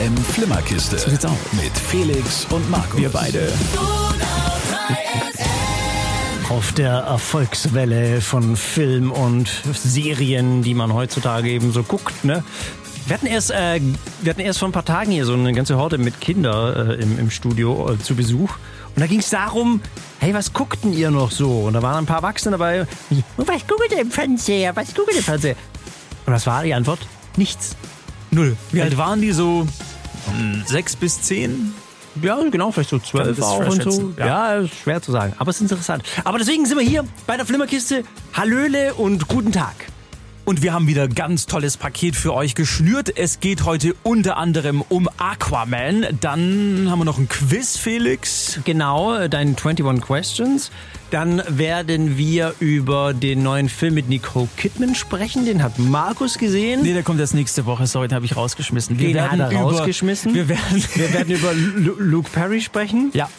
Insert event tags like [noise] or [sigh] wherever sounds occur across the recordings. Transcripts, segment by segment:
FM Flimmerkiste. So sieht's aus. Mit Felix und Markus. Wir beide. Auf der Erfolgswelle von Film und Serien, die man heutzutage eben so guckt, ne? Wir hatten erst, äh, wir hatten erst vor ein paar Tagen hier so eine ganze Horde mit Kindern äh, im, im Studio äh, zu Besuch. Und da ging es darum, hey, was guckten ihr noch so? Und da waren ein paar Erwachsene dabei. Und was guckt ihr im Fernseher? Was guckt ihr im Fernseher? Und was war die Antwort? Nichts. Null. Wie alt waren die so? Hm, Sechs bis zehn? Ja, genau, vielleicht so zwölf auch und so. Ja. ja. schwer zu sagen. Aber es ist interessant. Aber deswegen sind wir hier bei der Flimmerkiste. Hallöle und guten Tag. Und wir haben wieder ganz tolles Paket für euch geschnürt. Es geht heute unter anderem um Aquaman. Dann haben wir noch ein Quiz, Felix. Genau, äh, deine 21 Questions. Dann werden wir über den neuen Film mit Nicole Kidman sprechen. Den hat Markus gesehen. Nee, der kommt erst nächste Woche. Sorry, den habe ich rausgeschmissen. Wir Den werden hat er über, rausgeschmissen. Wir werden, Wir werden über Lu Luke Perry sprechen. ja,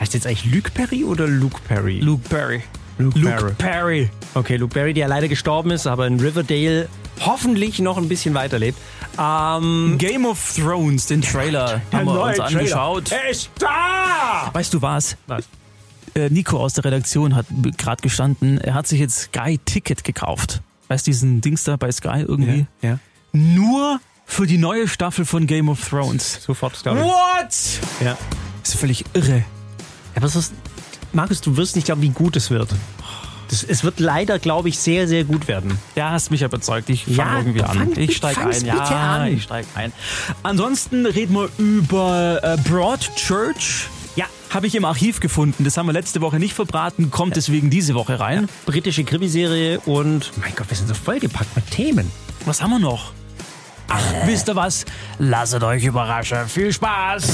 Heißt jetzt eigentlich Luke Perry oder Luke Perry? Luke Perry. Luke Luke Perry. Okay, Luke Perry, der leider gestorben ist, aber in Riverdale hoffentlich noch ein bisschen weiterlebt. Ähm, Game of Thrones, den Trailer, haben wir uns angeschaut. Er ist da! Weißt du was? Was? Äh, Nico aus der Redaktion hat gerade gestanden, er hat sich jetzt Sky Ticket gekauft. Weißt du, diesen Dings da bei Sky irgendwie? Ja. Nur für die neue Staffel von Game of Thrones. Sofort, glaube ich. What? Ja. Das ist völlig irre. Aber es ist, Markus, du wirst nicht glauben, wie gut es wird. Das, es wird leider, glaube ich, sehr, sehr gut werden. Ja, hast mich überzeugt. Ich fange Ja, irgendwie an. fang- ich steige ein. bitte Ja, an. ich steige ein. Ansonsten reden wir über äh, Broadchurch. Ja. Habe ich im Archiv gefunden. Das haben wir letzte Woche nicht verbraten, kommt deswegen diese Woche rein. Britische Krimiserie und, mein Gott, wir sind so vollgepackt mit Themen. Was haben wir noch? Ach, wisst ihr was? Lasst euch überraschen. Viel Spaß!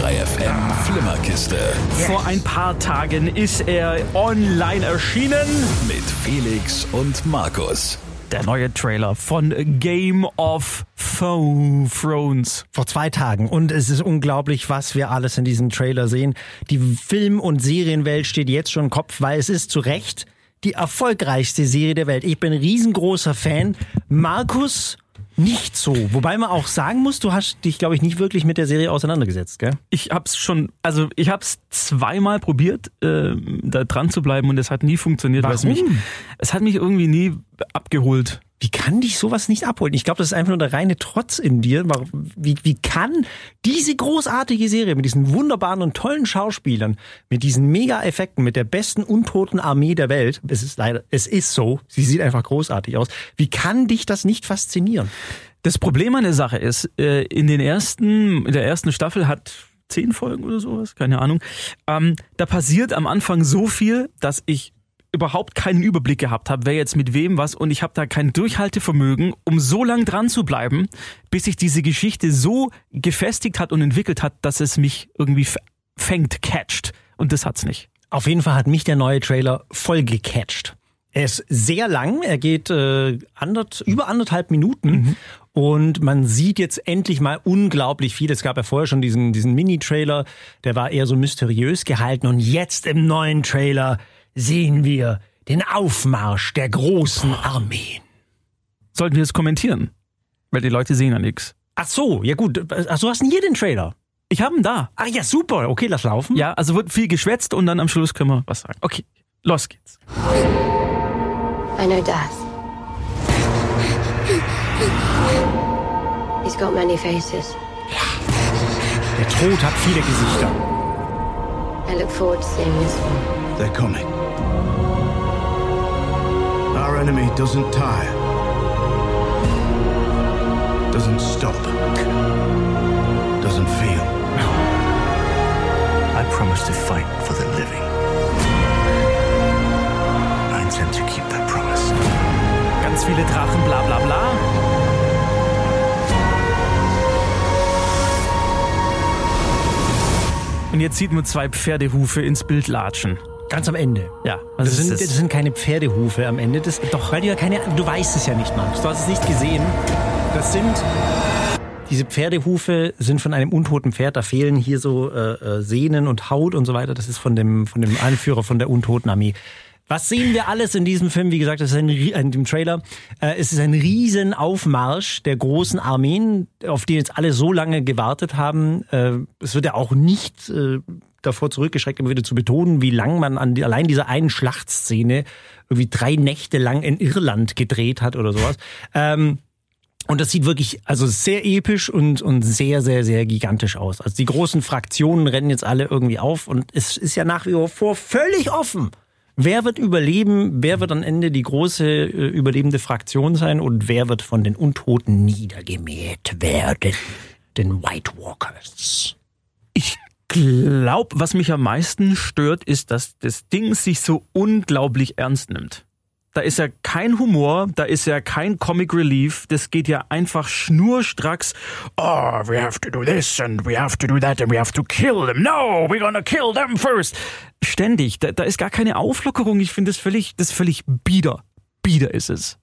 Die Donau 3 FM Flimmerkiste. Vor ein paar Tagen ist er online erschienen. Mit Felix und Markus. Der neue Trailer von Game of Thrones. Vor zwei Tagen. Und es ist unglaublich, was wir alles in diesem Trailer sehen. Die Film- und Serienwelt steht jetzt schon im Kopf, weil es ist zu Recht die erfolgreichste Serie der Welt. Ich bin ein riesengroßer Fan. Markus nicht so. Wobei man auch sagen muss, du hast dich, glaube ich, nicht wirklich mit der Serie auseinandergesetzt, gell? Ich hab's schon, also ich hab's zweimal probiert, äh, da dran zu bleiben und es hat nie funktioniert. Es, mich, Warum? es hat mich irgendwie nie abgeholt. Wie kann dich sowas nicht abholen? Ich glaube, das ist einfach nur der reine Trotz in dir. Wie, wie kann diese großartige Serie mit diesen wunderbaren und tollen Schauspielern, mit diesen Mega-Effekten, mit der besten untoten Armee der Welt, es ist leider, es ist so, sie sieht einfach großartig aus. Wie kann dich das nicht faszinieren? Das Problem an der Sache ist, äh, in den ersten, in der ersten Staffel hat zehn Folgen oder sowas, keine Ahnung. Ähm, da passiert am Anfang so viel, dass ich überhaupt keinen Überblick gehabt habe, wer jetzt mit wem was und ich habe da kein Durchhaltevermögen, um so lang dran zu bleiben, bis sich diese Geschichte so gefestigt hat und entwickelt hat, dass es mich irgendwie fängt, catcht. Und das hat's nicht. Auf jeden Fall hat mich der neue Trailer voll gecatcht. Er ist sehr lang, er geht äh, andert, über anderthalb Minuten und man sieht jetzt endlich mal unglaublich viel. Es gab ja vorher schon diesen, diesen Mini-Trailer, der war eher so mysteriös gehalten und jetzt im neuen Trailer sehen wir den Aufmarsch der großen Armeen. Sollten wir es kommentieren? Weil die Leute sehen ja nichts. Ach so, ja gut. Ach so, hast du hier den Trailer? Ich habe ihn da. Ah ja, super. Okay, lass laufen. Ja, also wird viel geschwätzt und dann am Schluss können wir was sagen. Okay, los geht's. I know Daz. He's got many faces. Der Tod hat viele Gesichter. I look forward to seeing this one. They're coming. Our enemy doesn't tire, doesn't stop, doesn't feel. I promise to fight for the living. I intend to keep that promise. Ganz viele Drachen, bla bla bla. Und jetzt sieht man zwei Pferdehufe ins Bild latschen. Ganz am Ende. Ja, was Das sind, das? das sind keine Pferdehufe am Ende. Das, Doch. Weil du ja keine, du weißt es ja nicht, Markus. Du hast es nicht gesehen. Das sind, diese Pferdehufe sind von einem untoten Pferd. Da fehlen hier so äh, äh, Sehnen und Haut und so weiter. Das ist von dem, von dem Anführer von der untoten Armee. Was sehen wir alles in diesem Film? Wie gesagt, es ist ein, in dem Trailer. Äh, es ist ein riesen Aufmarsch der großen Armeen, auf die jetzt alle so lange gewartet haben. Äh, es wird ja auch nicht äh, davor zurückgeschreckt, immer wieder zu betonen, wie lang man an die, allein dieser einen Schlachtszene irgendwie drei Nächte lang in Irland gedreht hat oder sowas. Ähm, und das sieht wirklich also sehr episch und, und sehr, sehr, sehr gigantisch aus. Also die großen Fraktionen rennen jetzt alle irgendwie auf und es ist ja nach wie vor völlig offen. Wer wird überleben? Wer wird am Ende die große äh, überlebende Fraktion sein? Und wer wird von den Untoten niedergemäht werden? Den White Walkers. Ich glaube, was mich am meisten stört, ist, dass das Ding sich so unglaublich ernst nimmt. Da ist ja kein Humor, da ist ja kein Comic Relief, das geht ja einfach schnurstracks. Oh, we have to do this and we have to do that and we have to kill them. No, we're gonna kill them first. Ständig, da, da ist gar keine Auflockerung. Ich finde das völlig, das völlig bieder. Bieder ist es.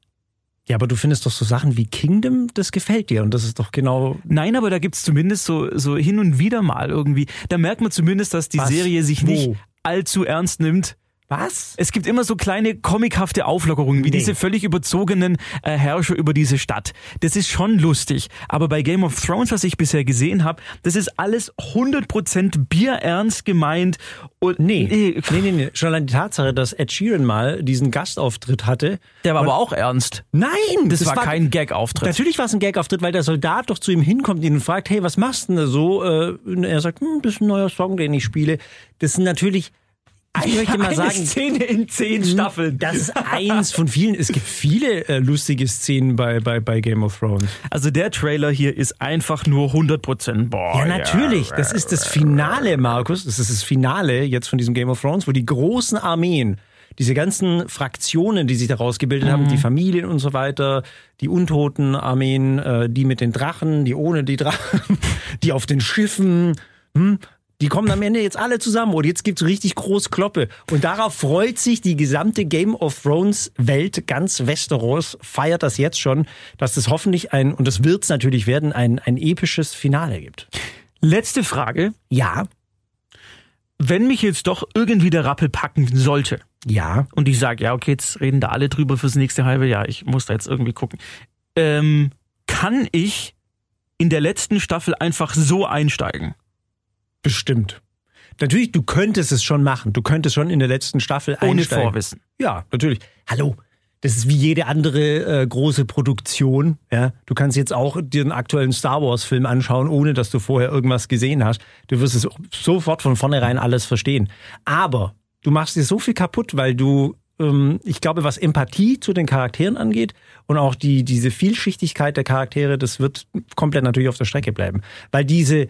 Ja, aber du findest doch so Sachen wie Kingdom, das gefällt dir. Und das ist doch genau Nein, aber da gibt's zumindest so, so hin und wieder mal irgendwie. Da merkt man zumindest, dass die Was? Serie sich Wo? nicht allzu ernst nimmt. Was? Es gibt immer so kleine comichafte Auflockerungen, wie Nee. diese völlig überzogenen äh, Herrscher über diese Stadt. Das ist schon lustig. Aber bei Game of Thrones, was ich bisher gesehen habe, das ist alles 100% bierernst gemeint. Und Nee. Nee, nee, nee. Schon allein die Tatsache, dass Ed Sheeran mal diesen Gastauftritt hatte. Der war aber auch ernst. Nein, Das, war, kein Gag-Auftritt. Natürlich war es ein Gag-Auftritt, weil der Soldat doch zu ihm hinkommt und ihn fragt, hey, was machst du denn da so? Äh, und er sagt, hm, das ist ein neuer Song, den ich spiele. Das sind natürlich, ich möchte mal Eine sagen, Szene in zehn Staffeln. das ist [laughs] eins von vielen. Es gibt viele äh, lustige Szenen bei, bei, bei Game of Thrones. Also der Trailer hier ist einfach nur 100% boah. Ja, natürlich. Das ist das Finale, Markus. Das ist das Finale jetzt von diesem Game of Thrones, wo die großen Armeen, diese ganzen Fraktionen, die sich daraus gebildet haben, die Familien und so weiter, die untoten Armeen, äh, die mit den Drachen, die ohne die Drachen, [laughs] die auf den Schiffen, hm, die kommen am Ende jetzt alle zusammen und jetzt gibt's richtig groß Kloppe. Und darauf freut sich die gesamte Game of Thrones Welt, ganz Westeros, feiert das jetzt schon, dass es hoffentlich ein, und das wird's natürlich werden, ein, ein episches Finale gibt. Letzte Frage. Ja, Wenn mich jetzt doch irgendwie der Rappel packen sollte, ja. und ich sage, ja, okay, jetzt reden da alle drüber fürs nächste halbe Jahr, ich muss da jetzt irgendwie gucken. Ähm, kann ich in der letzten Staffel einfach so einsteigen? Bestimmt. Natürlich, du könntest es schon machen. Du könntest schon in der letzten Staffel Ohne einsteigen. Vorwissen. Ja, natürlich. Hallo. Das ist wie jede andere äh, große Produktion. Ja, du kannst jetzt auch dir einen aktuellen Star Wars Film anschauen, ohne dass du vorher irgendwas gesehen hast. Du wirst es sofort von vornherein alles verstehen. Aber du machst dir so viel kaputt, weil du, ähm, ich glaube, was Empathie zu den Charakteren angeht und auch die diese Vielschichtigkeit der Charaktere, das wird komplett natürlich auf der Strecke bleiben, weil diese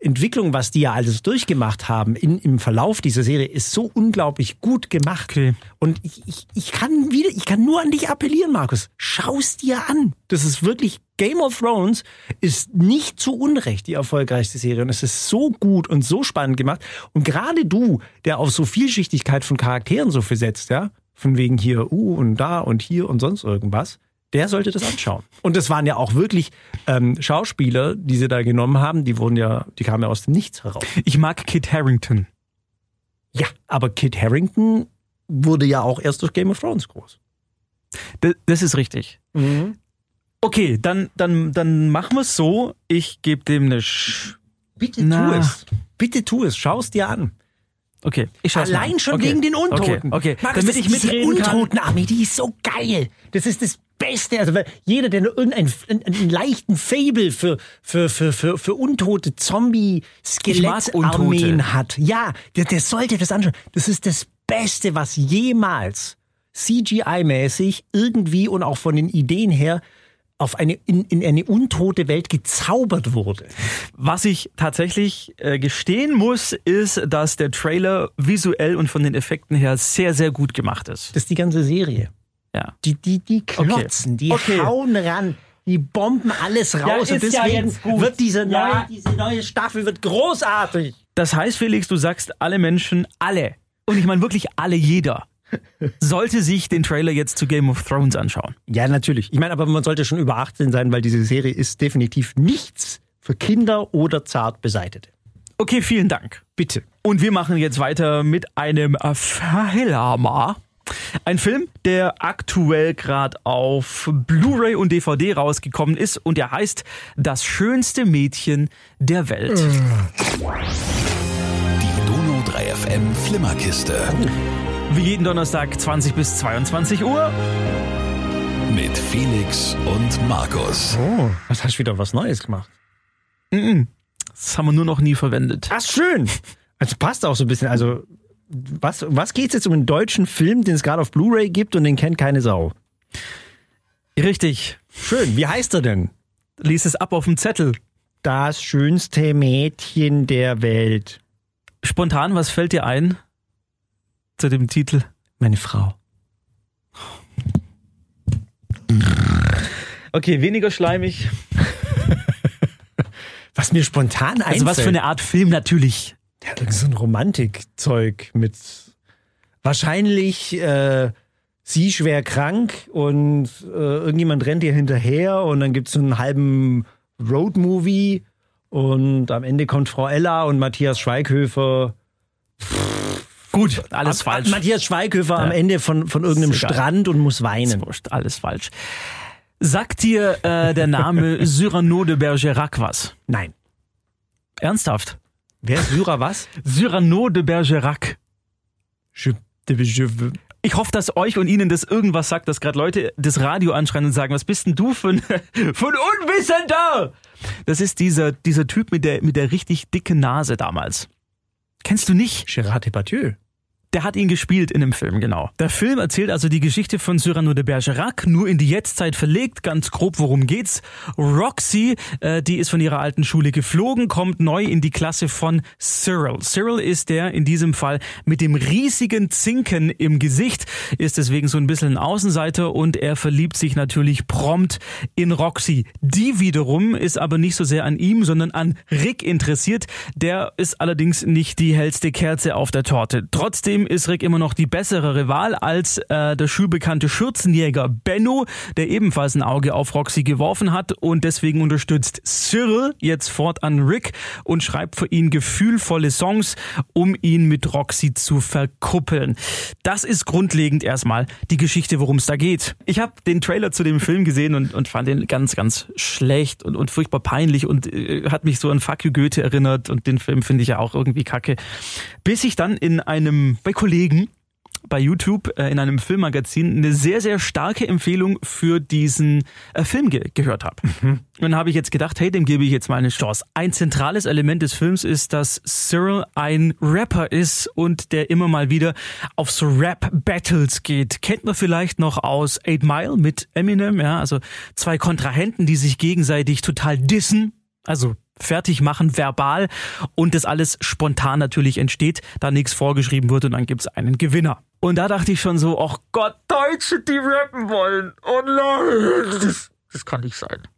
Entwicklung, was die ja alles durchgemacht haben in, im Verlauf dieser Serie, ist so unglaublich gut gemacht. Okay. Und ich, ich, ich kann wieder, ich kann nur an dich appellieren, Markus. Schau's dir an. Das ist wirklich, Game of Thrones ist nicht zu Unrecht die erfolgreichste Serie. Und es ist so gut und so spannend gemacht. Und gerade du, der auf so Vielschichtigkeit von Charakteren so viel setzt, ja, von wegen hier, uh, und da und hier und sonst irgendwas, der sollte das anschauen. Und das waren ja auch wirklich ähm, Schauspieler, die sie da genommen haben, die wurden ja, die kamen ja aus dem Nichts heraus. Ich mag Kit Harrington. Ja, aber Kit Harrington wurde ja auch erst durch Game of Thrones groß. D das ist richtig. Okay, dann, dann, dann machen wir es so. Ich gebe dem eine Sch Bitte Na. tu es. Bitte tu es. Schau es dir an. Okay, ich schaue Allein schon okay. wegen den Untoten. Okay, okay. Markus, damit das- ich mitreden kann. Untotenarmee, die ist so geil. Das ist das Beste. Also jeder, der nur irgendeinen einen, leichten Fable für für für für für untote Zombie Ich mag Skelettarmeen Untote. hat, ja, der, der sollte das anschauen. Das ist das Beste, was jemals CGI-mäßig irgendwie und auch von den Ideen her auf eine in, in eine untote Welt gezaubert wurde. Was ich tatsächlich äh, gestehen muss, ist, dass der Trailer visuell und von den Effekten her sehr, sehr gut gemacht ist. Das ist die ganze Serie. Ja. Die, die, die klotzen, die Okay. hauen ran, die bomben alles raus. Ja, und ja deswegen gut. wird diese neue, Ja. diese neue Staffel wird großartig. Das heißt, Felix, du sagst, alle Menschen, alle, und ich meine wirklich alle, jeder, [laughs] sollte sich den Trailer jetzt zu Game of Thrones anschauen. Ja, natürlich. Ich meine, aber man sollte schon über 18 sein, weil diese Serie ist definitiv nichts für Kinder oder zart Beseitete. Okay, vielen Dank. Bitte. Und wir machen jetzt weiter mit einem Verhellhammer. Ein Film, der aktuell gerade auf Blu-ray und DVD rausgekommen ist und der heißt Das schönste Mädchen der Welt. Die Donau 3 FM Flimmerkiste. Wie jeden Donnerstag 20 bis 22 Uhr. Mit Felix und Markus. Oh, was hast du wieder was Neues gemacht? Das haben wir nur noch nie verwendet. Ach, schön. Also passt auch so ein bisschen. Also, was, was geht's jetzt um einen deutschen Film, den es gerade auf Blu-ray gibt und den kennt keine Sau? Richtig. Schön. Wie heißt er denn? Lies es ab auf dem Zettel. Das schönste Mädchen der Welt. Spontan, was fällt dir ein zu dem Titel? Meine Frau. Okay, weniger schleimig. [laughs] Was mir spontan einfällt. Also was für eine Art Film natürlich. Ja, irgend so ein Romantikzeug mit wahrscheinlich äh, sie schwer krank und äh, irgendjemand rennt ihr hinterher und dann gibt's so einen halben Roadmovie und am Ende kommt Frau Ella und Matthias Schweighöfer. Gut, alles Ab- falsch. Matthias Schweighöfer am Ja. Ende von, von irgendeinem. Strand und muss weinen. wurscht, alles falsch. Sagt dir äh, der Name [laughs] Cyrano de Bergerac was? Nein. Ernsthaft? Wer ist Syrer was? Cyrano de Bergerac. Je- je- Ich hoffe, dass euch und Ihnen das irgendwas sagt, dass gerade Leute das Radio anschreien und sagen, was bist denn du für ein, [laughs] für ein Unwissender? Das ist dieser, dieser Typ mit der, mit der richtig dicken Nase damals. Kennst du nicht? Gérard Depardieu. Der hat ihn gespielt in dem Film, genau. Der Film erzählt also die Geschichte von Cyrano de Bergerac, nur in die Jetztzeit verlegt. Ganz grob, worum geht's? Roxy, äh, die ist von ihrer alten Schule geflogen, kommt neu in die Klasse von Cyril. Cyril ist der in diesem Fall mit dem riesigen Zinken im Gesicht, ist deswegen so ein bisschen ein Außenseiter und er verliebt sich natürlich prompt in Roxy. Die wiederum ist aber nicht so sehr an ihm, sondern an Rick interessiert. Der ist allerdings nicht die hellste Kerze auf der Torte. Trotzdem ist Rick immer noch die bessere Wahl als äh, der schulbekannte Schürzenjäger Benno, der ebenfalls ein Auge auf Roxy geworfen hat und deswegen unterstützt Cyril jetzt fortan Rick und schreibt für ihn gefühlvolle Songs, um ihn mit Roxy zu verkuppeln. Das ist grundlegend erstmal die Geschichte, worum es da geht. Ich habe den Trailer zu dem Film gesehen und, und fand den ganz, ganz schlecht und, und furchtbar peinlich und äh, hat mich so an Fuck you Goethe erinnert und den Film finde ich ja auch irgendwie kacke. Bis ich dann in einem, bei Kollegen, bei YouTube äh, in einem Filmmagazin eine sehr, sehr starke Empfehlung für diesen äh, Film ge gehört habe. Und dann habe ich jetzt gedacht, hey, dem gebe ich jetzt mal eine Chance. Ein zentrales Element des Films ist, dass Cyril ein Rapper ist und der immer mal wieder auf so Rap-Battles geht. Kennt man vielleicht noch aus Eight Mile mit Eminem, ja, also zwei Kontrahenten, die sich gegenseitig total dissen, also fertig machen, verbal und das alles spontan natürlich entsteht, da nichts vorgeschrieben wird und dann gibt's einen Gewinner. Und da dachte ich schon so, ach Gott, Deutsche, die rappen wollen. Oh nein, das, das kann nicht sein.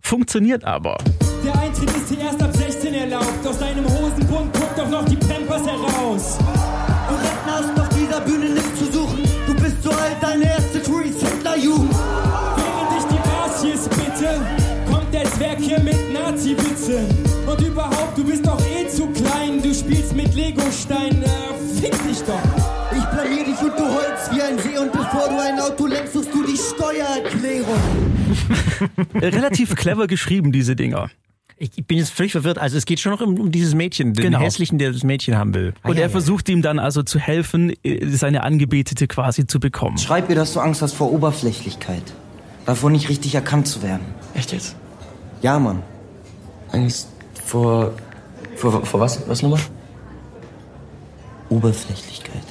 Funktioniert aber. Der Eintritt ist hier erst ab 16 erlaubt. Aus deinem Hosenbund guckt doch noch die Pampers heraus. Du Rentner hast auf dieser Bühne nichts zu suchen. Du bist so alt, deine erste Crew überhaupt, du bist doch eh zu klein. Du spielst mit Legostein. Äh, fick dich doch. Ich blamier dich und du heulst wie ein See und bevor du ein Auto lenkst, suchst du die Steuererklärung. Relativ clever geschrieben, diese Dinger. Ich bin jetzt völlig verwirrt. Also es geht schon noch um, um dieses Mädchen, den Genau. hässlichen, der das Mädchen haben will. Und er versucht ihm dann also zu helfen, äh, seine Angebetete quasi zu bekommen. Schreib ihr, dass du Angst hast vor Oberflächlichkeit. Davor nicht richtig erkannt zu werden. Echt jetzt? Ja, Mann. Angst vor. Vor, vor was? Was nochmal? Oberflächlichkeit.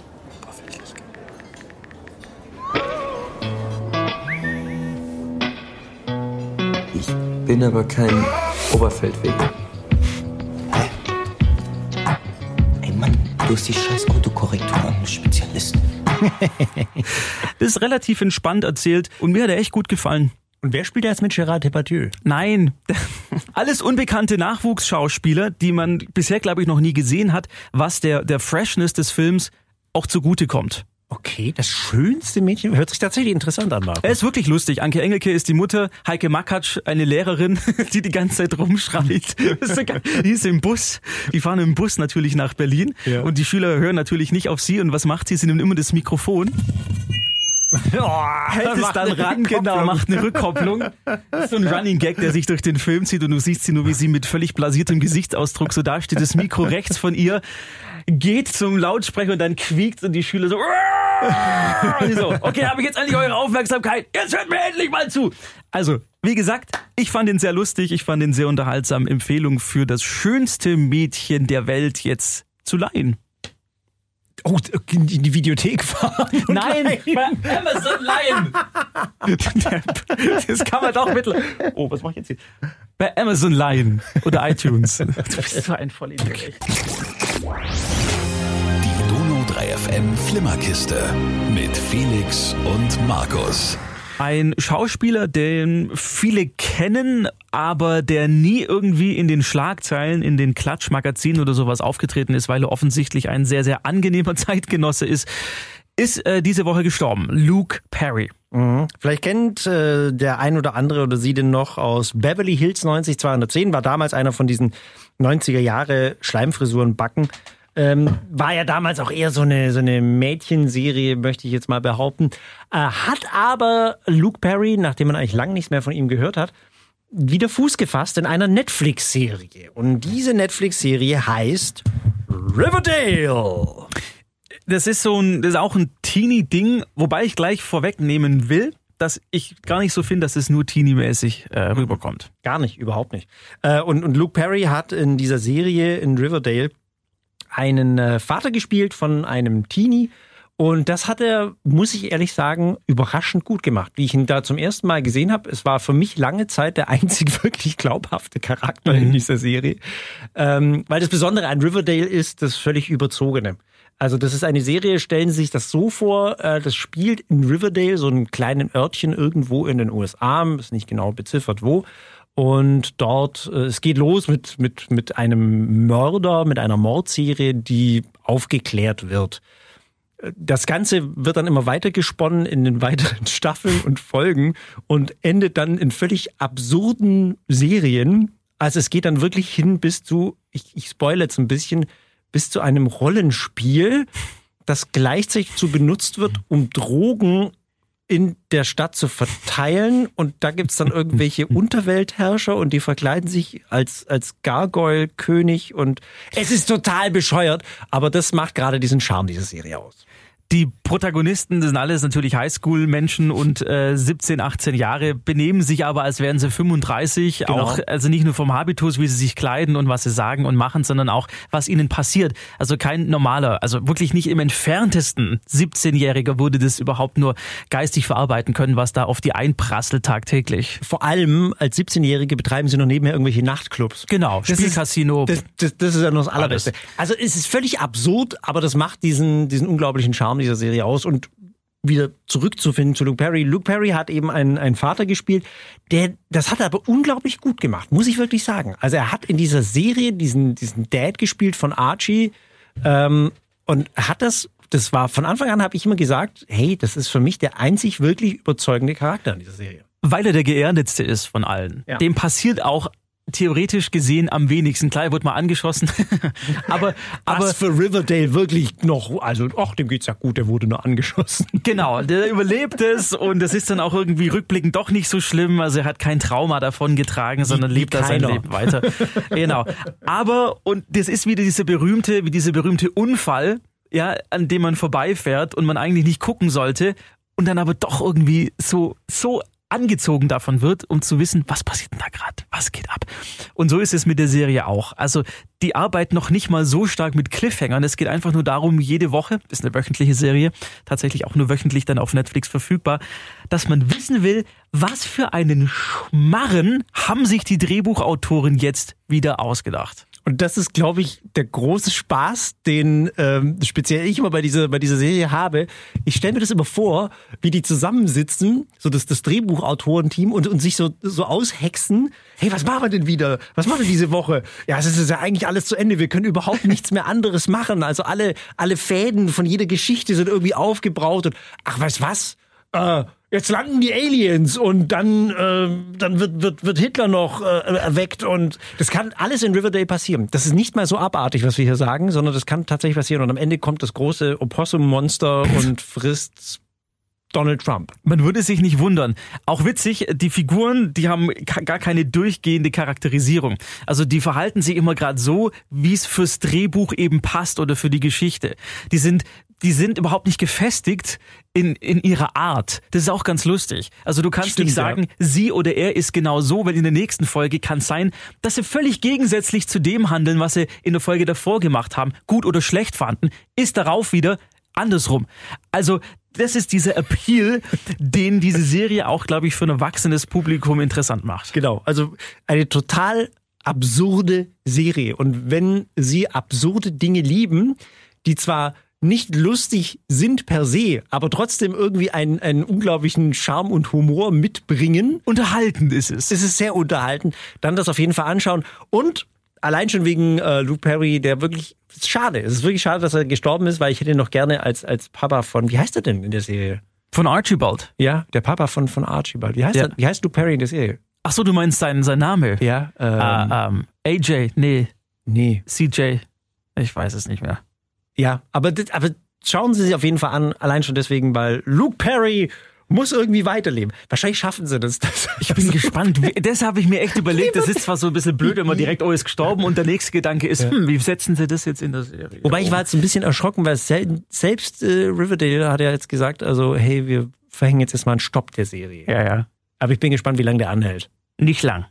Ich bin aber kein Oberfeldweg. Ey, Mann, du hast die scheiß Autokorrektur an, du Spezialist. [laughs] Das ist relativ entspannt erzählt und mir hat er echt gut gefallen. Und wer spielt jetzt mit Gérard Depardieu? Nein, [laughs] alles unbekannte Nachwuchsschauspieler, die man bisher, glaube ich, noch nie gesehen hat, was der, der Freshness des Films auch zugute kommt. Okay, das schönste Mädchen. Hört sich tatsächlich interessant an, Marco. Er ist wirklich lustig. Anke Engelke ist die Mutter, Heike Makatsch, eine Lehrerin, [laughs] die die ganze Zeit rumschreit. [laughs] So. Die ist im Bus. Die fahren im Bus natürlich nach Berlin. Ja. Und die Schüler hören natürlich nicht auf sie. Und was macht sie? Sie nimmt immer das Mikrofon hält es dann ran, genau, macht eine Rückkopplung. Das [laughs] ist so ein Running Gag, der sich durch den Film zieht und du siehst sie nur, wie sie mit völlig blasiertem Gesichtsausdruck so da steht, das Mikro rechts von ihr, geht zum Lautsprecher und dann quiekt und die Schüler so, und so, okay, habe ich jetzt endlich eure Aufmerksamkeit, jetzt hört mir endlich mal zu. Also, wie gesagt, ich fand ihn sehr lustig, ich fand ihn sehr unterhaltsam. Empfehlung für das schönste Mädchen der Welt jetzt zu leihen. Oh, in die Videothek fahren. Nein, bei Amazon leihen. Das kann man doch mittel. Oh, was mach ich jetzt hier? Bei Amazon leihen oder iTunes. [laughs] Du bist so ein Vollidiot. Die Donau 3 FM Flimmerkiste mit Felix und Markus. Ein Schauspieler, den viele kennen, aber der nie irgendwie in den Schlagzeilen, in den Klatschmagazinen oder sowas aufgetreten ist, weil er offensichtlich ein sehr, sehr angenehmer [laughs] Zeitgenosse ist, ist äh, diese Woche gestorben. Luke Perry. Mhm. Vielleicht kennt äh, der ein oder andere oder sie den noch aus Beverly Hills 90210, war damals einer von diesen 90er Jahre Schleimfrisuren backen. Ähm, war ja damals auch eher so eine, so eine Mädchenserie, möchte ich jetzt mal behaupten. Äh, hat aber Luke Perry, nachdem man eigentlich lange nichts mehr von ihm gehört hat, wieder Fuß gefasst in einer Netflix-Serie. Und diese Netflix-Serie heißt Riverdale. Das ist so ein, das ist auch ein Teenie-Ding, wobei ich gleich vorwegnehmen will, dass ich gar nicht so finde, dass es nur Teenie-mäßig äh, rüberkommt. Gar nicht, überhaupt nicht. Äh, und, und Luke Perry hat in dieser Serie in Riverdale einen äh, Vater gespielt von einem Teenie. Und das hat er, muss ich ehrlich sagen, überraschend gut gemacht. Wie ich ihn da zum ersten Mal gesehen habe, es war für mich lange Zeit der [laughs] einzig wirklich glaubhafte Charakter in dieser Serie. Ähm, weil das Besondere an Riverdale ist das völlig Überzogene. Also das ist eine Serie, stellen Sie sich das so vor, äh, das spielt in Riverdale, so einem kleinen Örtchen irgendwo in den USA, ist nicht genau beziffert wo. Und dort, äh, es geht los mit, mit, mit einem Mörder, mit einer Mordserie, die aufgeklärt wird. Das Ganze wird dann immer weiter gesponnen in den [laughs] weiteren Staffeln und Folgen und endet dann in völlig absurden Serien. Also es geht dann wirklich hin bis zu, ich, ich spoilere jetzt ein bisschen, bis zu einem Rollenspiel, das gleichzeitig zu benutzt wird, um Drogen in der Stadt zu verteilen und da gibt's dann irgendwelche [laughs] Unterweltherrscher und die verkleiden sich als, als Gargoyle-König und es ist total bescheuert, aber das macht gerade diesen Charme dieser Serie aus. Die Protagonisten sind alles natürlich Highschool-Menschen und äh, 17, 18 Jahre, benehmen sich aber, als wären sie 35. Genau. Auch, also nicht nur vom Habitus, wie sie sich kleiden und was sie sagen und machen, sondern auch, was ihnen passiert. Also kein normaler, also wirklich nicht im entferntesten 17-Jähriger würde das überhaupt nur geistig verarbeiten können, was da auf die einprasselt tagtäglich. Vor allem als 17-Jährige betreiben sie noch nebenher irgendwelche Nachtclubs. Genau, Das Spielcasino. Das, das, das ist ja nur das Allerbeste. Also es ist völlig absurd, aber das macht diesen, diesen unglaublichen Charme dieser Serie aus und wieder zurückzufinden zu Luke Perry. Luke Perry hat eben einen, einen Vater gespielt, der, das hat er aber unglaublich gut gemacht, muss ich wirklich sagen. Also er hat in dieser Serie diesen, diesen Dad gespielt von Archie ähm, und hat das, das war von Anfang an habe ich immer gesagt, hey, das ist für mich der einzig wirklich überzeugende Charakter in dieser Serie. weil er der geerdetste ist von allen. Ja. Dem passiert auch theoretisch gesehen am wenigsten. Klar, er wird mal angeschossen, aber, [laughs] aber Was für Riverdale wirklich noch, also, ach, dem geht's ja gut, der wurde nur angeschossen. [laughs] Genau, der überlebt es und das ist dann auch irgendwie rückblickend doch nicht so schlimm. Also er hat kein Trauma davon getragen, sondern wie lebt da sein. Leben weiter. genau. Aber, und das ist wieder diese berühmte, wie dieser berühmte Unfall, ja, an dem man vorbeifährt und man eigentlich nicht gucken sollte und dann aber doch irgendwie so, so angezogen davon wird, um zu wissen, was passiert denn da gerade, was geht ab. Und so ist es mit der Serie auch. Also die arbeiten noch nicht mal so stark mit Cliffhangern. Es geht einfach nur darum, jede Woche, ist eine wöchentliche Serie, tatsächlich auch nur wöchentlich dann auf Netflix verfügbar, dass man wissen will, was für einen Schmarren haben sich die Drehbuchautoren jetzt wieder ausgedacht. Und das ist, glaube ich, der große Spaß, den ähm, speziell ich immer bei dieser, bei dieser Serie habe. Ich stelle mir das immer vor, wie die zusammensitzen, so das, das Drehbuchautorenteam und, und sich so, so aushexen. Hey, was machen wir denn wieder? Was machen wir diese Woche? Ja, es ist ja eigentlich alles zu Ende. Wir können überhaupt nichts mehr anderes machen. Also alle, alle Fäden von jeder Geschichte sind irgendwie aufgebraut und ach, weißt was? Äh, jetzt landen die Aliens und dann, äh, dann wird, wird, wird Hitler noch äh, erweckt und das kann alles in Riverdale passieren. Das ist nicht mal so abartig, was wir hier sagen, sondern das kann tatsächlich passieren und am Ende kommt das große Opossum-Monster [laughs] und frisst Donald Trump. Man würde sich nicht wundern. Auch witzig, die Figuren, die haben gar keine durchgehende Charakterisierung. Also die verhalten sich immer gerade so, wie es fürs Drehbuch eben passt oder für die Geschichte. Die sind die sind überhaupt nicht gefestigt in, in ihrer Art. Das ist auch ganz lustig. Also du kannst Stimmt, nicht sagen, sie oder er ist genau so, weil in der nächsten Folge kann es sein, dass sie völlig gegensätzlich zu dem handeln, was sie in der Folge davor gemacht haben, gut oder schlecht fanden, ist darauf wieder andersrum. Also das ist dieser Appeal, [laughs] den diese Serie auch, glaube ich, für ein erwachsenes Publikum interessant macht. Genau, also eine total absurde Serie. Und wenn Sie absurde Dinge lieben, die zwar nicht lustig sind per se, aber trotzdem irgendwie einen, einen unglaublichen Charme und Humor mitbringen, Unterhaltend ist es. es ist sehr unterhaltend, dann das auf jeden Fall anschauen. Und allein schon wegen äh, Luke Perry, der wirklich, es ist schade, es ist wirklich schade, dass er gestorben ist, weil ich hätte ihn noch gerne als, als Papa von, wie heißt er denn in der Serie? Von Archibald. Ja, der Papa von, von Archibald. Wie heißt, Ja. er, wie heißt Luke Perry in der Serie? Ach so, du meinst sein, sein Name? Ja, ähm, Ah, ähm, AJ, nee, nee. CJ. Ich weiß es nicht mehr. Ja, aber, das, aber schauen Sie sich auf jeden Fall an, allein schon deswegen, weil Luke Perry muss irgendwie weiterleben. Wahrscheinlich schaffen sie das. das Ich bin gespannt. [laughs] Das habe ich mir echt überlegt. Das ist zwar so ein bisschen blöd, wenn man [laughs] direkt, oh, ist gestorben und der nächste Gedanke ist, hm, wie setzen sie das jetzt in der Serie? Wobei ich war jetzt ein bisschen erschrocken, weil sel selbst äh, Riverdale hat ja jetzt gesagt, also hey, wir verhängen jetzt erstmal einen Stopp der Serie. Ja, ja. Aber ich bin gespannt, wie lange der anhält. Nicht lang.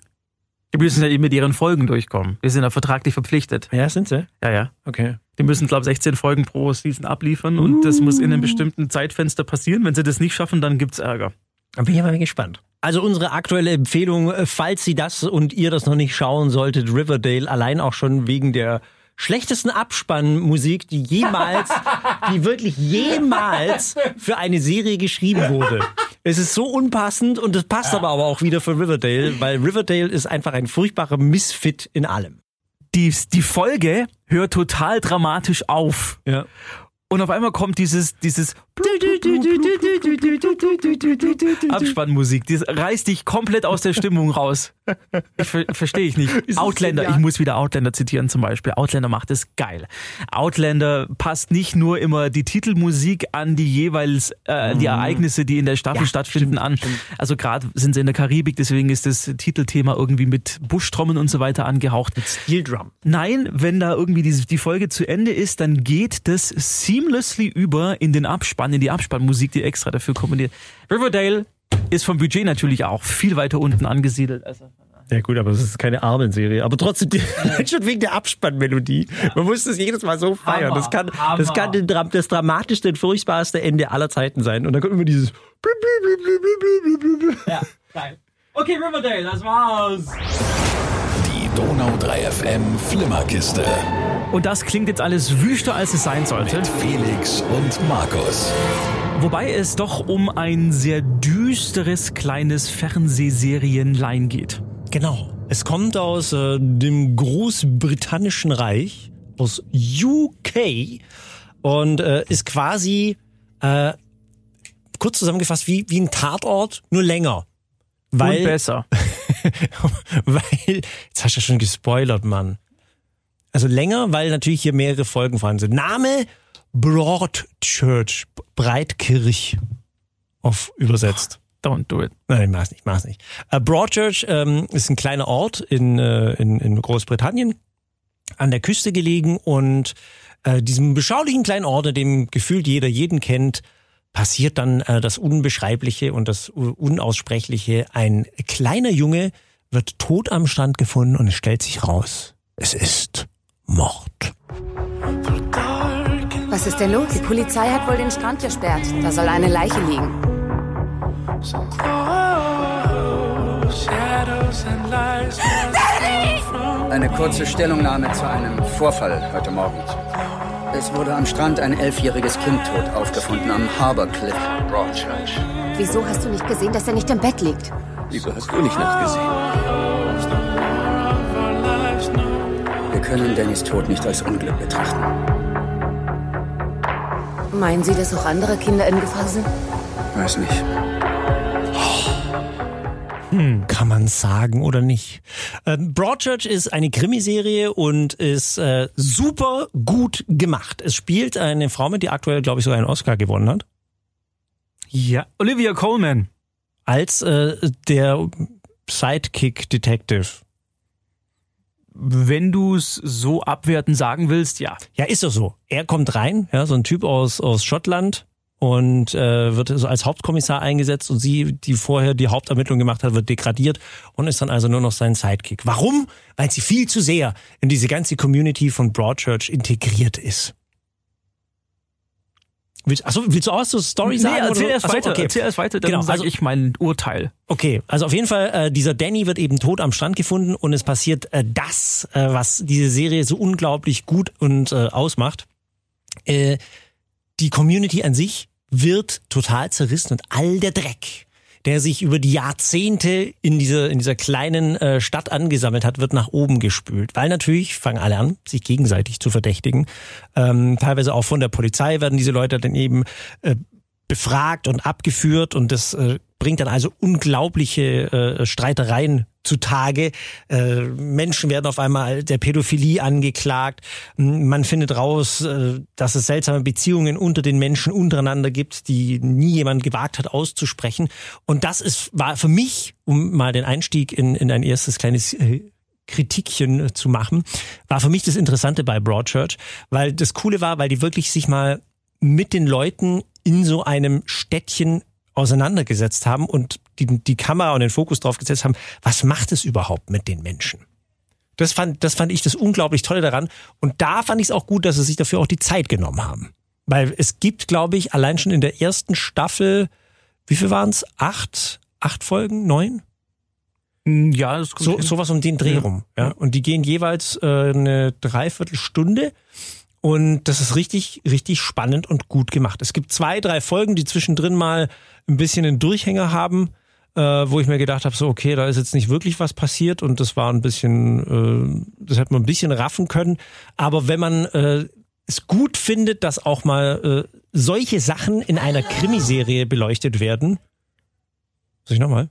Die müssen ja eben mit ihren Folgen durchkommen. Wir sind ja vertraglich verpflichtet. Ja, sind sie? Ja, ja. Okay. Die müssen, glaube ich, 16 Folgen pro Season abliefern und das muss in einem bestimmten Zeitfenster passieren. Wenn sie das nicht schaffen, dann gibt's Ärger. Dann bin ich aber gespannt. Also unsere aktuelle Empfehlung, äh, falls Sie das und ihr das noch nicht schauen solltet, Riverdale, allein auch schon wegen der schlechtesten Abspannmusik, die jemals, [laughs] die wirklich jemals für eine Serie geschrieben wurde. Es ist so unpassend und es passt aber, aber auch wieder für Riverdale, weil Riverdale ist einfach ein furchtbarer Misfit in allem. Die, die Folge hört total dramatisch auf. Ja. Und auf einmal kommt dieses, dieses Abspannmusik. Die reißt dich komplett aus der Stimmung raus. Ich ver verstehe ich nicht. Outlander, ich muss wieder Outlander zitieren zum Beispiel. Outlander macht es geil. Outlander passt nicht nur immer die Titelmusik an die jeweils äh, die Ereignisse, die in der Staffel Mhm. Ja, stattfinden, an. Also gerade sind sie in der Karibik, deswegen ist das Titelthema irgendwie mit Buschtrommeln und so weiter angehaucht. Steel Drum. Nein, wenn da irgendwie die, die Folge zu Ende ist, dann geht das seamlessly über in den Abspann, in die Abspannmusik, die extra dafür komponiert. Riverdale ist vom Budget natürlich auch viel weiter unten angesiedelt. Also, Ja gut, aber es ist keine Armenserie. Aber trotzdem, die, [laughs] schon wegen der Abspannmelodie. Man muss das jedes Mal so feiern. Hammer, das kann, Hammer. das kann den das dramatischste und furchtbarste Ende aller Zeiten sein. Und dann kommt immer dieses ja, geil. Okay, Riverdale, das war's. Donau 3 FM Flimmerkiste Und das klingt jetzt alles wüster, als es sein sollte. mit Felix und Markus. Wobei es doch um ein sehr düsteres kleines Fernsehserienlein geht. Genau. Es kommt aus äh, dem Großbritannischen Reich, aus UK und äh, ist quasi äh, kurz zusammengefasst wie, wie ein Tatort, nur länger. Weil, Und besser. [laughs] [laughs] weil, jetzt hast du ja schon gespoilert, Mann. Also länger, weil natürlich hier mehrere Folgen vorhanden sind. Name Broadchurch, Breitkirch auf übersetzt. Don't do it. Nein, ich mach's nicht, ich mach's nicht. Äh, Broadchurch ähm, ist ein kleiner Ort in, äh, in, in Großbritannien, an der Küste gelegen und äh, diesem beschaulichen kleinen Ort, in dem gefühlt jeder jeden kennt, passiert dann äh, das Unbeschreibliche und das Unaussprechliche. Ein kleiner Junge wird tot am Strand gefunden und es stellt sich raus, es ist Mord. Was ist denn los? Die Polizei hat wohl den Strand gesperrt. Da soll eine Leiche liegen. Eine kurze Stellungnahme zu einem Vorfall heute Morgen. Es wurde am Strand ein elfjähriges Kind tot aufgefunden am Harbour Cliff, Broadchurch. Wieso hast du nicht gesehen, dass er nicht im Bett liegt? Wieso hast du nicht nachgesehen? Wir können Dannys Tod nicht als Unglück betrachten. Meinen Sie, dass auch andere Kinder in Gefahr sind? Weiß nicht. Hm, kann man sagen oder nicht? Ähm, Broadchurch ist eine Krimiserie und ist äh, super gut gemacht. Es spielt eine Frau mit, die aktuell, glaube ich, sogar einen Oscar gewonnen hat. Ja, Olivia Coleman. Als äh, der Sidekick Detective. Wenn du es so abwertend sagen willst, ja. Ja, ist doch so. Er kommt rein, ja, so ein Typ aus, aus Schottland und äh, wird so als Hauptkommissar eingesetzt und sie, die vorher die Hauptermittlung gemacht hat, wird degradiert und ist dann also nur noch sein Sidekick. Warum? Weil sie viel zu sehr in diese ganze Community von Broadchurch integriert ist. Willst, achso, willst du auch so Story sagen? Nee, erzähl oder? erst Achso, weiter, okay. erzähl erst weiter, dann Genau, sage also- ich mein Urteil. Okay, also auf jeden Fall, äh, dieser Danny wird eben tot am Strand gefunden und es passiert äh, das, äh, was diese Serie so unglaublich gut und äh, ausmacht. Äh, die Community an sich wird total zerrissen und all der Dreck, der sich über die Jahrzehnte in dieser, in dieser kleinen äh, Stadt angesammelt hat, wird nach oben gespült. Weil natürlich fangen alle an, sich gegenseitig zu verdächtigen. Ähm, teilweise auch von der Polizei werden diese Leute dann eben äh, befragt und abgeführt und das äh, bringt dann also unglaubliche äh, Streitereien zutage. Äh, Menschen werden auf einmal der Pädophilie angeklagt. M, Man findet raus, äh, dass es seltsame Beziehungen unter den Menschen untereinander gibt, die nie jemand gewagt hat auszusprechen. Und das ist war für mich, um mal den Einstieg in, in ein erstes kleines äh, Kritikchen äh, zu machen, war für mich das Interessante bei Broadchurch, weil das Coole war, weil die wirklich sich mal mit den Leuten in so einem Städtchen auseinandergesetzt haben und die, die Kamera und den Fokus drauf gesetzt haben, was macht es überhaupt mit den Menschen? Das fand, das fand ich das unglaublich Tolle daran. Und da fand ich es auch gut, dass sie sich dafür auch die Zeit genommen haben. Weil es gibt, glaube ich, allein schon in der ersten Staffel, wie viel waren es? Acht? Acht Folgen? Neun? Ja, das kommt So, hin. sowas um den Dreh Ja. rum. Ja. Und die gehen jeweils äh, eine Dreiviertelstunde. Und das ist richtig, richtig spannend und gut gemacht. Es gibt zwei, drei Folgen, die zwischendrin mal ein bisschen einen Durchhänger haben, äh, wo ich mir gedacht habe, so okay, da ist jetzt nicht wirklich was passiert und das war ein bisschen, äh, das hätte man ein bisschen raffen können. Aber wenn man äh, es gut findet, dass auch mal äh, solche Sachen in einer Krimiserie beleuchtet werden. Soll ich nochmal?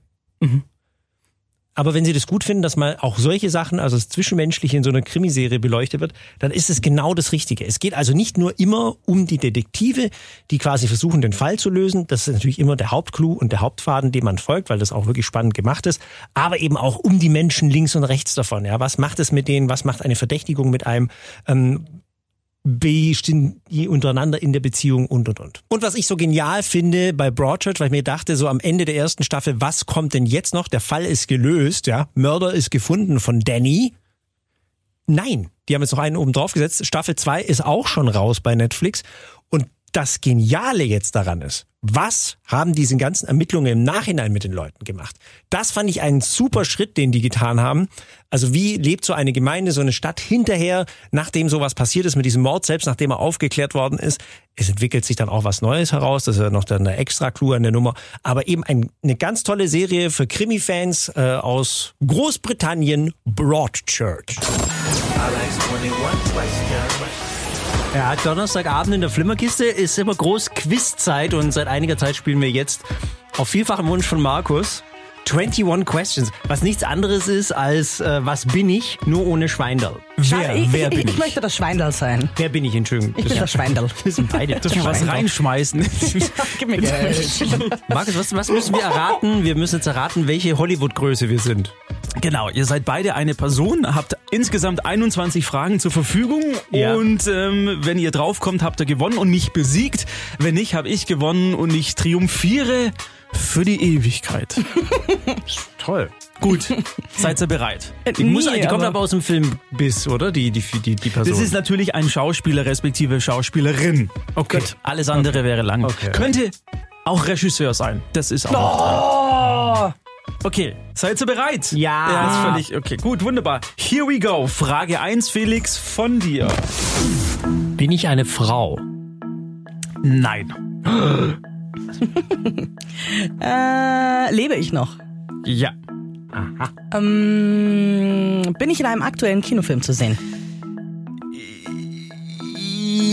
Aber wenn Sie das gut finden, dass mal auch solche Sachen, also das Zwischenmenschliche in so einer Krimiserie beleuchtet wird, dann ist es genau das Richtige. Es geht also nicht nur immer um die Detektive, die quasi versuchen, den Fall zu lösen. Das ist natürlich immer der Hauptclou und der Hauptfaden, dem man folgt, weil das auch wirklich spannend gemacht ist. Aber eben auch um die Menschen links und rechts davon. Ja, was macht es mit denen? Was macht eine Verdächtigung mit einem? Ähm, wie stehen die untereinander in der Beziehung und und und. Und was ich so genial finde bei Broadchurch, weil ich mir dachte, so am Ende der ersten Staffel, was kommt denn jetzt noch? Der Fall ist gelöst, ja. Mörder ist gefunden von Danny. Nein, die haben jetzt noch einen oben drauf gesetzt. Staffel 2 ist auch schon raus bei Netflix. Und das Geniale jetzt daran ist, was haben diese ganzen Ermittlungen im Nachhinein mit den Leuten gemacht? Das fand ich einen super Schritt, den die getan haben. Also wie lebt so eine Gemeinde, so eine Stadt hinterher, nachdem sowas passiert ist mit diesem Mord, selbst nachdem er aufgeklärt worden ist. Es entwickelt sich dann auch was Neues heraus, das ist ja noch eine extra Clou an der Nummer. Aber eben ein, eine ganz tolle Serie für Krimi-Fans äh, aus Großbritannien, Broadchurch. Ja, Donnerstagabend in der Flimmerkiste ist immer groß Quizzeit und seit einiger Zeit spielen wir jetzt auf vielfachen Wunsch von Markus 21 Questions, was nichts anderes ist als äh, was bin ich, nur ohne Schweindel. Wer, ich, wer ich, bin ich ich? möchte das Schweindel sein. Wer bin ich, Entschuldigung? Ich bin das Schweindel. [laughs] Wir sind beide. Dürfen wir was reinschmeißen? [laughs] Gib mir Geld. Markus, was, was müssen wir erraten? Wir müssen jetzt erraten, welche Hollywood-Größe wir sind. Genau, ihr seid beide eine Person, habt insgesamt 21 Fragen zur Verfügung Ja. und ähm, wenn ihr draufkommt, habt ihr gewonnen und mich besiegt. Wenn nicht, habe ich gewonnen und ich triumphiere für die Ewigkeit. [laughs] Toll. Gut, seid ihr bereit? Die, muss, Nee, die kommt aber- aber aus dem Film Biss, oder? Die, die, die, die Person. Das ist natürlich ein Schauspieler respektive Schauspielerin. Okay. Gut, alles andere wäre lang. Okay. Könnte auch Regisseur sein. Das ist auch noch dran. Okay, seid ihr bereit? Ja. Ja, ist völlig okay. Gut, wunderbar. Here we go. Frage 1, Felix, von dir. bin ich eine Frau? Nein. [laughs] Äh, lebe ich noch? Ja. Ähm, bin ich in einem aktuellen Kinofilm zu sehen?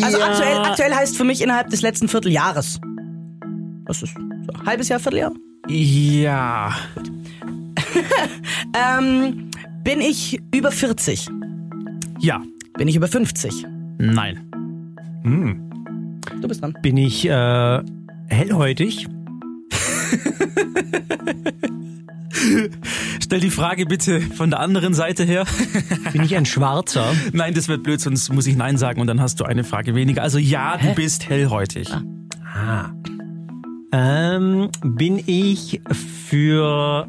Also aktuell, aktuell heißt für mich innerhalb des letzten Vierteljahres. Was ist so halbes Jahr, Vierteljahr? Ja. [laughs] Ähm, bin ich über 40? Ja. Bin ich über 50? Nein. Du bist dran. Bin ich äh, hellhäutig? [laughs] Stell die Frage bitte von der anderen Seite her. [laughs] Bin ich ein Schwarzer? Nein, das wird blöd, sonst muss ich Nein sagen und dann hast du eine Frage weniger. Also ja, du bist hellhäutig. Ah. Ähm, bin ich für.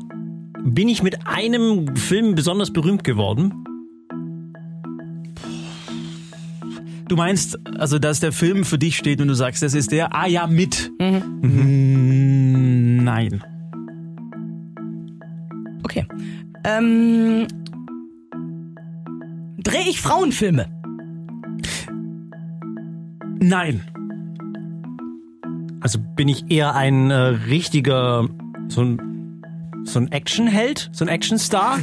Bin ich mit einem Film besonders berühmt geworden? Du meinst, also dass der Film für dich steht und du sagst, das ist der, ah ja, mit. Mhm. Nein. Okay. Ähm, Dreh ich Frauenfilme? Nein. Also bin ich eher ein äh, richtiger. So ein, so ein Actionheld? So ein Actionstar?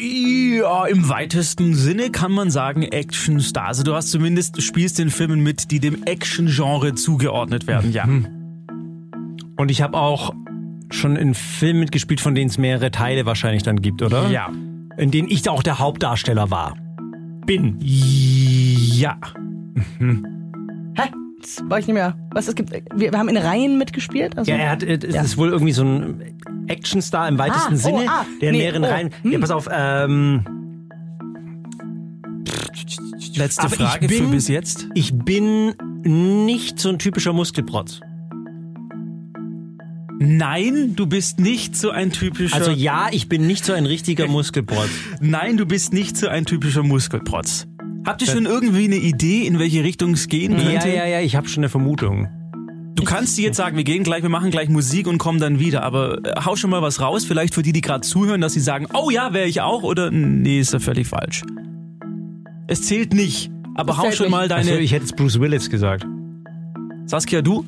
Ja, im weitesten Sinne kann man sagen Actionstar. Also du hast zumindest, du spielst in Filmen mit, die dem Action-Genre zugeordnet werden, ja. Und ich habe auch schon in Filmen mitgespielt, von denen es mehrere Teile wahrscheinlich dann gibt, oder? Ja. In denen ich auch der Hauptdarsteller war. Bin. Ja. Hä? War ich nicht mehr. Was es gibt? Wir, wir haben in Reihen mitgespielt. Also, Ja, er hat, es Ja. ist wohl irgendwie so ein Actionstar im weitesten Ah, oh, Sinne, ah, der in nee, mehreren oh, Reihen. hm. Ja, pass auf, ähm, Letzte Aber Frage für bin- bis jetzt. ich bin nicht so ein typischer Muskelprotz. Nein, du bist nicht so ein typischer. Also ja, ich bin nicht so ein richtiger [laughs] Muskelprotz. Nein, du bist nicht so ein typischer Muskelprotz. Habt ihr schon irgendwie eine Idee, in welche Richtung es gehen Ja, könnte? ja, ja, ich habe schon eine Vermutung. Du kannst dir jetzt sagen, wir gehen gleich, wir machen gleich Musik und kommen dann wieder, aber äh, hau schon mal was raus, vielleicht für die, die gerade zuhören, dass sie sagen, oh ja, wäre ich auch oder nee, ist ja völlig falsch. Es zählt nicht, aber Es hau schon nicht. mal deine... Also ich hätte jetzt Bruce Willis gesagt. Saskia, du?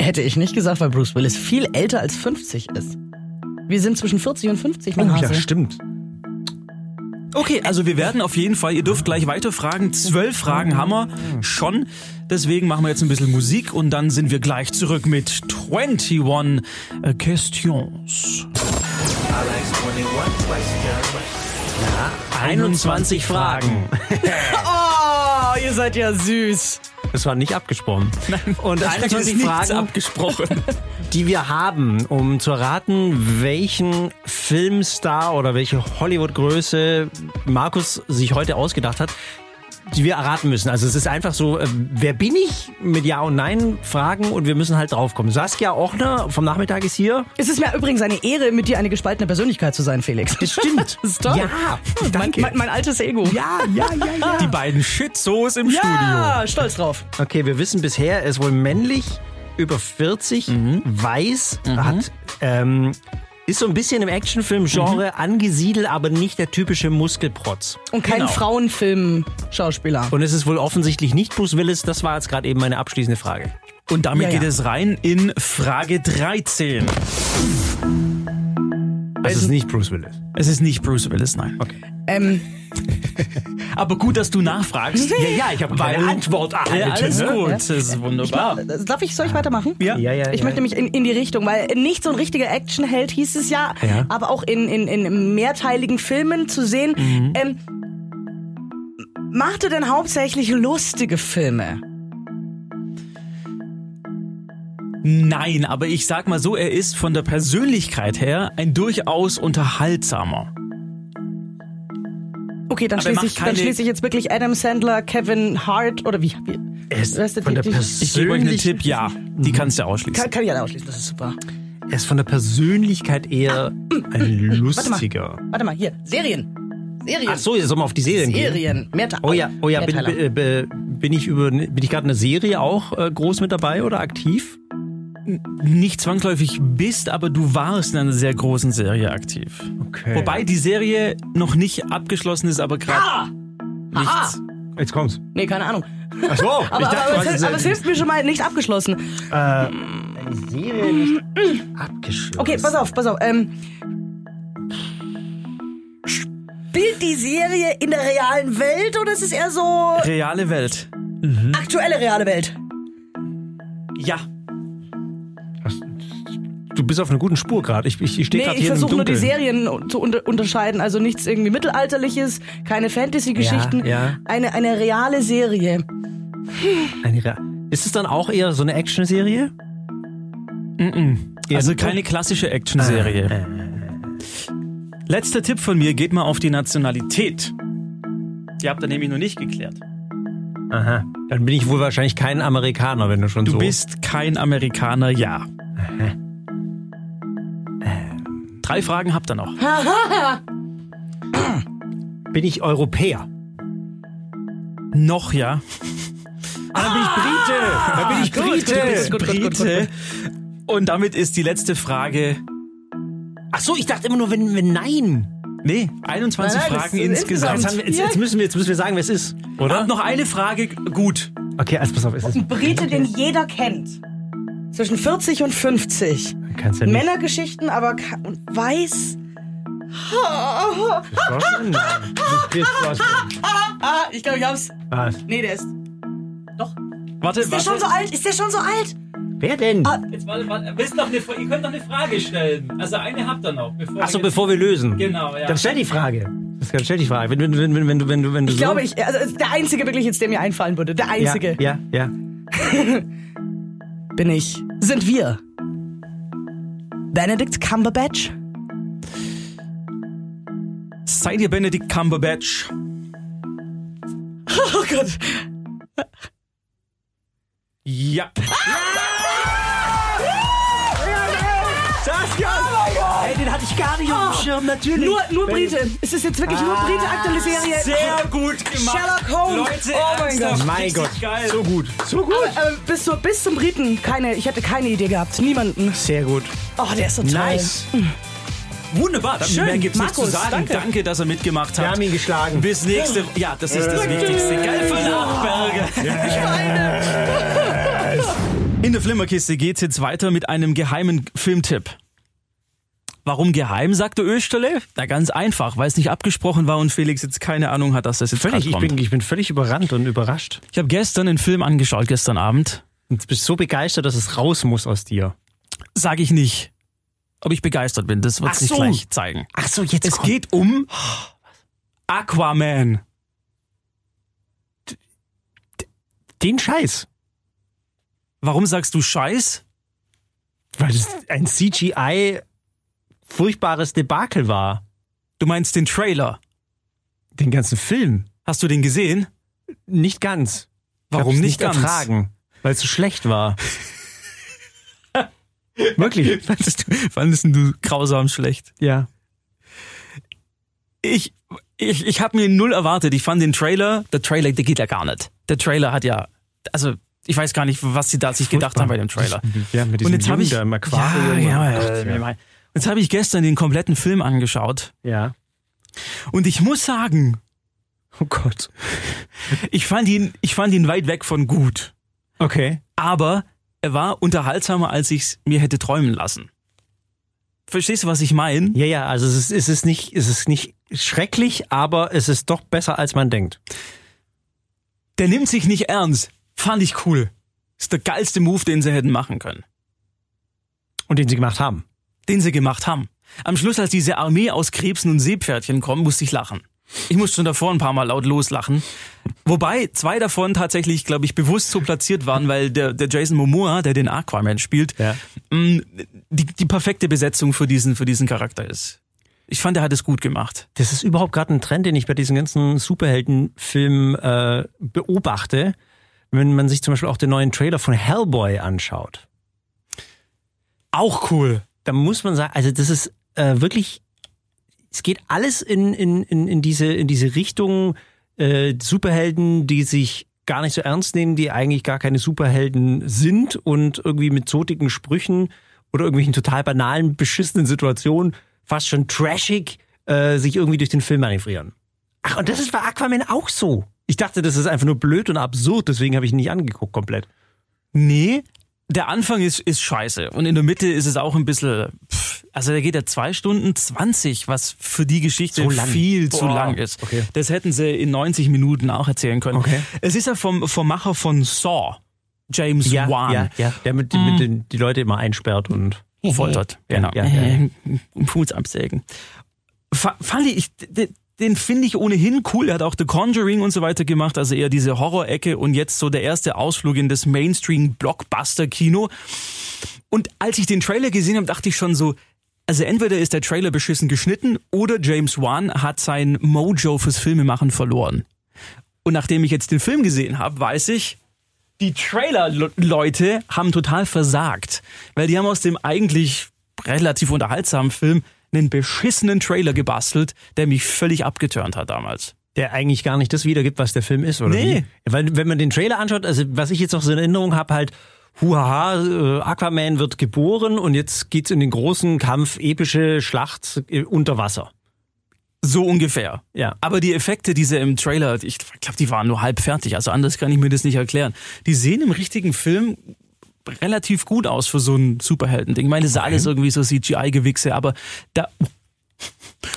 Hätte ich nicht gesagt, weil Bruce Willis viel älter als 50 ist. Wir sind zwischen 40 und 50, mein Hase. stimmt. Okay, also wir werden auf jeden Fall, ihr dürft gleich weiter fragen. Zwölf Fragen haben wir schon. Deswegen machen wir jetzt ein bisschen Musik und dann sind wir gleich zurück mit 21 äh, Questions. 21 Fragen. [laughs] Oh, ihr seid ja süß. Das war nicht abgesprochen. [laughs] Und Das 21 ist nichts Fragen, abgesprochen. [laughs] die wir haben, um zu erraten, welchen Filmstar oder welche Hollywood-Größe Markus sich heute ausgedacht hat, die wir erraten müssen. Also es ist einfach so, äh, wer bin ich mit Ja und Nein Fragen und wir müssen halt draufkommen. Saskia Ochner vom Nachmittag ist hier. Es ist mir übrigens eine Ehre, mit dir eine gespaltene Persönlichkeit zu sein, Felix. Das stimmt. [laughs] Das ist toll. Ja, mein, danke. mein, mein altes Ego. Ja, ja, ja, ja. [laughs] Die beiden Shitsos im Ja, stolz drauf. Okay, wir wissen bisher, er ist wohl männlich, über 40, weiß, hat, ähm, ist so ein bisschen im Actionfilm-Genre angesiedelt, aber nicht der typische Muskelprotz. Und kein Genau. Frauenfilm-Schauspieler. Und es ist wohl offensichtlich nicht Bruce Willis. Das war jetzt gerade eben meine abschließende Frage. Und damit Ja, ja. geht es rein in Frage 13. Also es ist nicht Bruce Willis. Es ist nicht Bruce Willis, nein. Okay. Ähm, [laughs] Aber gut, dass du nachfragst. Ja, ja, ich habe keine Antwort erhalten. Alles ne? gut, das ist wunderbar. darf ich, soll ich weitermachen? Ja. Ja, ja, Ich ja. möchte nämlich in, in die Richtung, weil nicht so ein richtiger Actionheld hieß es ja, Ja. aber auch in, in, in mehrteiligen Filmen zu sehen. Mhm. Ähm, macht er denn hauptsächlich lustige Filme? Nein, aber ich sag mal so, er ist von der Persönlichkeit her ein durchaus unterhaltsamer. Okay, dann schließe ich, dann schließe ich jetzt wirklich Adam Sandler, Kevin Hart oder wie? wie Er ist weißt du, von die- der die- Ich gebe euch einen Tipp, ja, die kannst du ausschließen. kann, kann ich alle ausschließen, das ist super. Er ist von der Persönlichkeit eher ein lustiger. Warte mal, hier, Serien. Serien. Ach so, jetzt sollen wir auf die Serien gehen. Serien. Oh ja, oh ja, bin, äh, bin ich über, bin ich gerade in einer Serie auch äh, groß mit dabei oder aktiv? Nicht zwangsläufig bist, aber du warst in einer sehr großen Serie aktiv. Okay. Wobei die Serie noch nicht abgeschlossen ist, aber gerade nichts. jetzt kommt's. Nee, keine Ahnung. Ach so, [laughs] Aber, aber, aber, es, aber es hilft mir schon mal nicht abgeschlossen. äh, eine Serie nicht abgeschlossen. Okay, pass auf, pass auf. Ähm, spielt die Serie in der realen Welt oder ist es eher so Reale Welt. aktuelle reale Welt? Ja. Du bist auf einer guten Spur gerade. Ich, ich, ich stehe Nee, gerade ich hier im versuche nur die. Serien zu unter unterscheiden. Also nichts irgendwie Mittelalterliches, keine Fantasy-Geschichten. Ja, ja. Eine, eine reale Serie. Eine Re- Ist es dann auch eher so eine Action-Serie? Mm Also keine klassische Actionserie. Letzter Tipp von mir, geht mal auf die Nationalität. Die habt ihr nämlich noch nicht geklärt. Aha. Dann bin ich wohl wahrscheinlich kein Amerikaner, wenn du schon Du so. bist kein Amerikaner, ja. Drei Fragen habt ihr noch. [laughs] Bin ich Europäer? Noch, ja. Ah, dann bin ich Brite. Dann bin ich Brite. Brite. Und damit ist die letzte Frage. Ach so, ich dachte immer nur, wenn, wenn nein. Nee, 21 Nein, Fragen insgesamt. Jetzt, wir, jetzt, jetzt, müssen wir, jetzt müssen wir sagen, wer es ist. Oder? Und noch eine Frage, gut. Okay, also pass auf, es ist. Ein Brite, den jeder kennt. Zwischen 40 und 50. Kannst ja nicht. Männergeschichten, aber ka- und weiß. Ah, [laughs] ich glaube, ich hab's. Was? Nee, der ist. Warte, Ist der schon so alt? Ist der schon so alt? Wer denn? Jetzt warte, warte. Willst noch eine, ihr könnt noch eine Frage stellen. Also eine habt ihr noch. Bevor Achso, bevor wir lösen. Genau, ja. Dann stell die Frage. Das kann stell die Frage. Wenn, wenn, wenn, wenn, wenn du, wenn du, wenn du Ich so glaube, ich, also ist der einzige wirklich jetzt, der mir einfallen würde. Der einzige. Ja, ja, ja. [laughs] Bin ich. Sind wir. Benedict Cumberbatch? Seid ihr Benedict Cumberbatch? [laughs] Oh Gott. Ja. Ey, den hatte ich gar nicht auf dem Schirm, natürlich. Nur, nur Brite. Es ist jetzt wirklich nur Brite, aktuelle Serie. Sehr gut gemacht. Sherlock Holmes. Leute, oh mein Gott. Mein Gott. Geil. So gut. So gut. Aber, äh, bis, zu, bis zum Briten, keine, ich hätte keine Idee gehabt. Niemanden. Sehr gut. Oh, der ist so toll. Nice. Wunderbar. Dann Schön. mehr gibt's nicht Markus, zu sagen. danke. Danke. dass er mitgemacht Wir hat. haben ihn geschlagen. Bis nächste. Ja, das ist das Wichtigste. Geil von Nachberger. [laughs] In der Flimmerkiste geht's jetzt weiter mit einem geheimen Filmtipp. Warum geheim, sagte Österle? Na ganz einfach, weil es nicht abgesprochen war und Felix jetzt keine Ahnung hat, dass das jetzt Völlig, ich kommt. bin, ich bin völlig überrannt und überrascht. Ich habe gestern einen Film angeschaut, gestern Abend. Und du bist so begeistert, dass es raus muss aus dir. Sag ich nicht. Ob ich begeistert bin, das wird sich so. gleich zeigen. Ach so, jetzt Es geht um Aquaman. den Scheiß. Warum sagst du Scheiß? Weil es ein CGI furchtbares Debakel war. Du meinst den Trailer. Den ganzen Film. Hast du den gesehen? Nicht ganz. Warum hab's nicht ganz? ertragen? Weil es so schlecht war. [laughs] Wirklich. Fandest du, fandest du grausam schlecht? Ja. Ich, ich, ich habe mir null erwartet. Ich fand den Trailer, der Trailer, der geht ja gar nicht. Der Trailer hat ja, also ich weiß gar nicht, was sie da sich gedacht haben bei dem Trailer. Ja, mit Und diesem jetzt habe Jungen ich da im Aquarium. Ja, ja, ja, ja. Jetzt habe ich gestern den kompletten Film angeschaut ja. und ich muss sagen, Oh Gott. ich fand ihn, ich fand ihn weit weg von gut. Okay. aber er war unterhaltsamer, als ich es mir hätte träumen lassen. Verstehst du, was ich meine? Ja, ja, also es ist, es ist nicht, es ist nicht schrecklich, aber es ist doch besser, als man denkt. Der nimmt sich nicht ernst. Fand ich cool. Ist der geilste Move, den sie hätten machen können. Und den sie gemacht haben. Den sie gemacht haben. Am Schluss, als diese Armee aus Krebsen und Seepferdchen kommt, musste ich lachen. Ich musste schon davor ein paar Mal laut loslachen. Wobei zwei davon tatsächlich, glaube ich, bewusst so platziert waren, weil der, der Jason Momoa, der den Aquaman spielt, Ja. mh, die, die perfekte Besetzung für diesen, für diesen Charakter ist. Ich fand, er hat es gut gemacht. Das ist überhaupt gerade ein Trend, den ich bei diesen ganzen Superheldenfilmen äh, beobachte, wenn man sich zum Beispiel auch den neuen Trailer von Hellboy anschaut. Auch cool. Da muss man sagen, also das ist äh, wirklich, es geht alles in, in, in, in, diese, in diese Richtung äh, Superhelden, die sich gar nicht so ernst nehmen, die eigentlich gar keine Superhelden sind und irgendwie mit so dicken Sprüchen oder irgendwelchen total banalen, beschissenen Situationen, fast schon trashig, äh, sich irgendwie durch den Film manövrieren. Ach, und das ist bei Aquaman auch so. Ich dachte, das ist einfach nur blöd und absurd, deswegen habe ich ihn nicht angeguckt komplett. Nee, der Anfang ist, ist scheiße. Und in der Mitte ist es auch ein bisschen, pff, also da geht ja zwei Stunden 20, was für die Geschichte So viel zu Boah. lang ist. Okay. Das hätten sie in 90 Minuten auch erzählen können. Okay. Es ist ja vom, vom Macher von Saw, James Wan. ja, ja, der mit, mit den, die Leute immer einsperrt und foltert. Ja, genau. ja, ja, ja. [laughs] Fuß absägen. Fa- Fand ich, den finde ich ohnehin cool. Er hat auch The Conjuring und so weiter gemacht, also eher diese Horror-Ecke und jetzt so der erste Ausflug in das Mainstream-Blockbuster-Kino. Und als ich den Trailer gesehen habe, dachte ich schon so, also entweder ist der Trailer beschissen geschnitten oder James Wan hat sein Mojo fürs Filmemachen verloren. Und nachdem ich jetzt den Film gesehen habe, weiß ich, die Trailer-Leute haben total versagt. Weil die haben aus dem eigentlich relativ unterhaltsamen Film einen beschissenen Trailer gebastelt, der mich völlig abgeturnt hat damals. Der eigentlich gar nicht das wiedergibt, was der Film ist, oder? Nee. Wie? Weil, wenn man den Trailer anschaut, also was ich jetzt noch so in Erinnerung habe, halt, huhaha, äh, Aquaman wird geboren und jetzt geht's in den großen Kampf, epische Schlacht äh, unter Wasser. So ungefähr. Ja. Aber die Effekte, diese im Trailer, ich glaube, die waren nur halb fertig. Also anders kann ich mir das nicht erklären. Die sehen im richtigen Film relativ gut aus für so ein Superhelden-Ding. Ich meine, das ist alles irgendwie so CGI-Gewichse, aber da.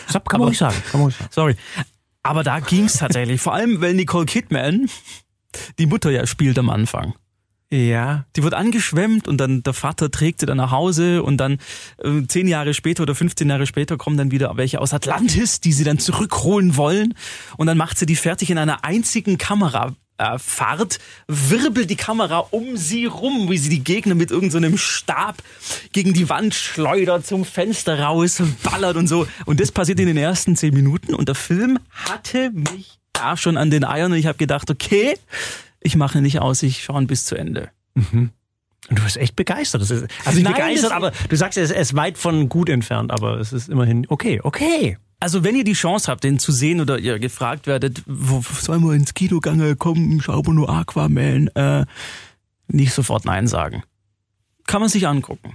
Das kann man ruhig sagen. Kann man sagen. Sorry. Aber da ging's tatsächlich. Vor allem, weil Nicole Kidman die Mutter ja spielt am Anfang. Ja. Die wird angeschwemmt und dann der Vater trägt sie dann nach Hause und dann äh, zehn Jahre später oder 15 Jahre später kommen dann wieder welche aus Atlantis, die sie dann zurückholen wollen und dann macht sie die fertig in einer einzigen Kamera. Äh, Fahrt, wirbelt die Kamera um sie rum, wie sie die Gegner mit irgendeinem so Stab gegen die Wand schleudert, zum Fenster raus, ballert und so. Und das passiert in den ersten zehn Minuten und der Film hatte mich da schon an den Eiern und ich habe gedacht, okay, ich mache nicht aus, ich schaue bis zu Ende. Mhm. Und du bist echt begeistert. Ist, also nicht Nein, begeistert, aber du sagst, er ist weit von gut entfernt, aber es ist immerhin okay, okay. Also wenn ihr die Chance habt, den zu sehen oder ihr gefragt werdet, wo sollen wir ins Kino gehen, komm, schau mal nur Aquaman, äh, nicht sofort Nein sagen. Kann man sich angucken.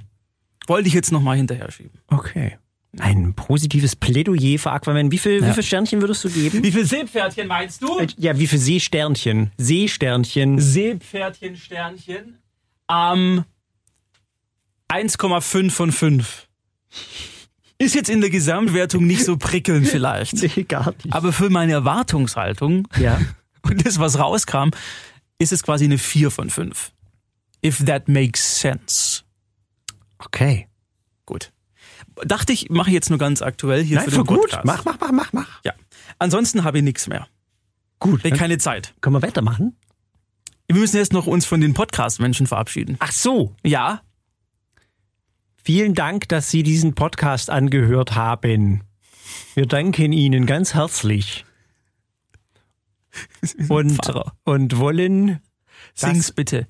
Wollte ich jetzt nochmal hinterher schieben. Okay. Ein positives Plädoyer für Aquaman. Wie viel, wie Ja. viel Sternchen würdest du geben? Wie viel Seepferdchen meinst du? Ja, wie viel Seesternchen? Seesternchen. Seepferdchen, Sternchen. Ähm, 1,5 von 5. Ist jetzt in der Gesamtwertung nicht so prickelnd [laughs] vielleicht. Nee, gar nicht. Aber für meine Erwartungshaltung Ja. [laughs] und das, was rauskam, ist es quasi eine 4 von 5. If that makes sense. Okay. Gut. Dachte ich, mache ich jetzt nur ganz aktuell hier Nein, für den gut. Podcast. Mach, mach, mach, mach, mach. Ja. Ansonsten habe ich nichts mehr. Gut. Ich keine Zeit. können wir weitermachen? Wir müssen jetzt noch uns von den Podcast-Menschen verabschieden. Ach so. Ja, Vielen Dank, dass Sie diesen Podcast angehört haben. Wir danken Ihnen ganz herzlich. [laughs] Und, und wollen, sing's bitte.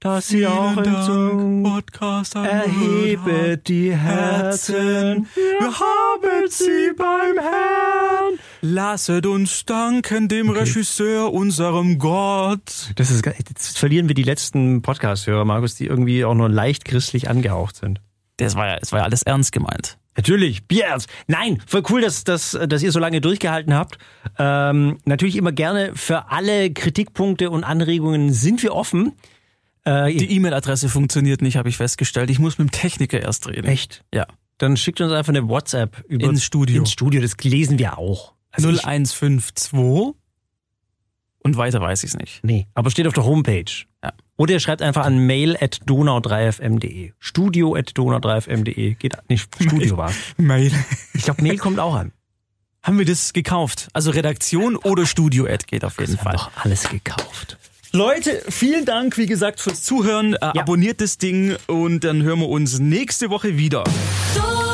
Dass, Sie auch in Song Podcast erhebe die Herzen. Wir haben sie beim Herrn. Lasset uns danken dem Regisseur, unserem Gott. Das ist, jetzt verlieren wir die letzten Podcast-Hörer, Markus, die irgendwie auch nur leicht christlich angehaucht sind. Das war ja, es war ja alles ernst gemeint. Natürlich, Bierz. Nein, voll cool, dass, dass, dass ihr so lange durchgehalten habt. Ähm, natürlich immer gerne für alle Kritikpunkte und Anregungen sind wir offen. Äh, Die E-Mail-Adresse funktioniert nicht, habe ich festgestellt. Ich muss mit dem Techniker erst reden. echt? Ja. Dann schickt uns einfach eine WhatsApp über Ins Studio. Ins Studio, das lesen wir auch. Also ich, 0152 und weiter weiß ich es nicht. nee, aber steht auf der Homepage. Ja. Oder ihr schreibt einfach an mail at donau3fm.de. Studio at donau3fm.de. Geht nicht, Studio war. [laughs] Mail. Ich glaube, Mail kommt auch an. Haben wir das gekauft? Also Redaktion oder Studio-Ad geht auf jeden haben Fall. doch alles gekauft. Leute, vielen Dank, wie gesagt, fürs Zuhören. Äh, Ja. Abonniert das Ding und dann hören wir uns nächste Woche wieder. So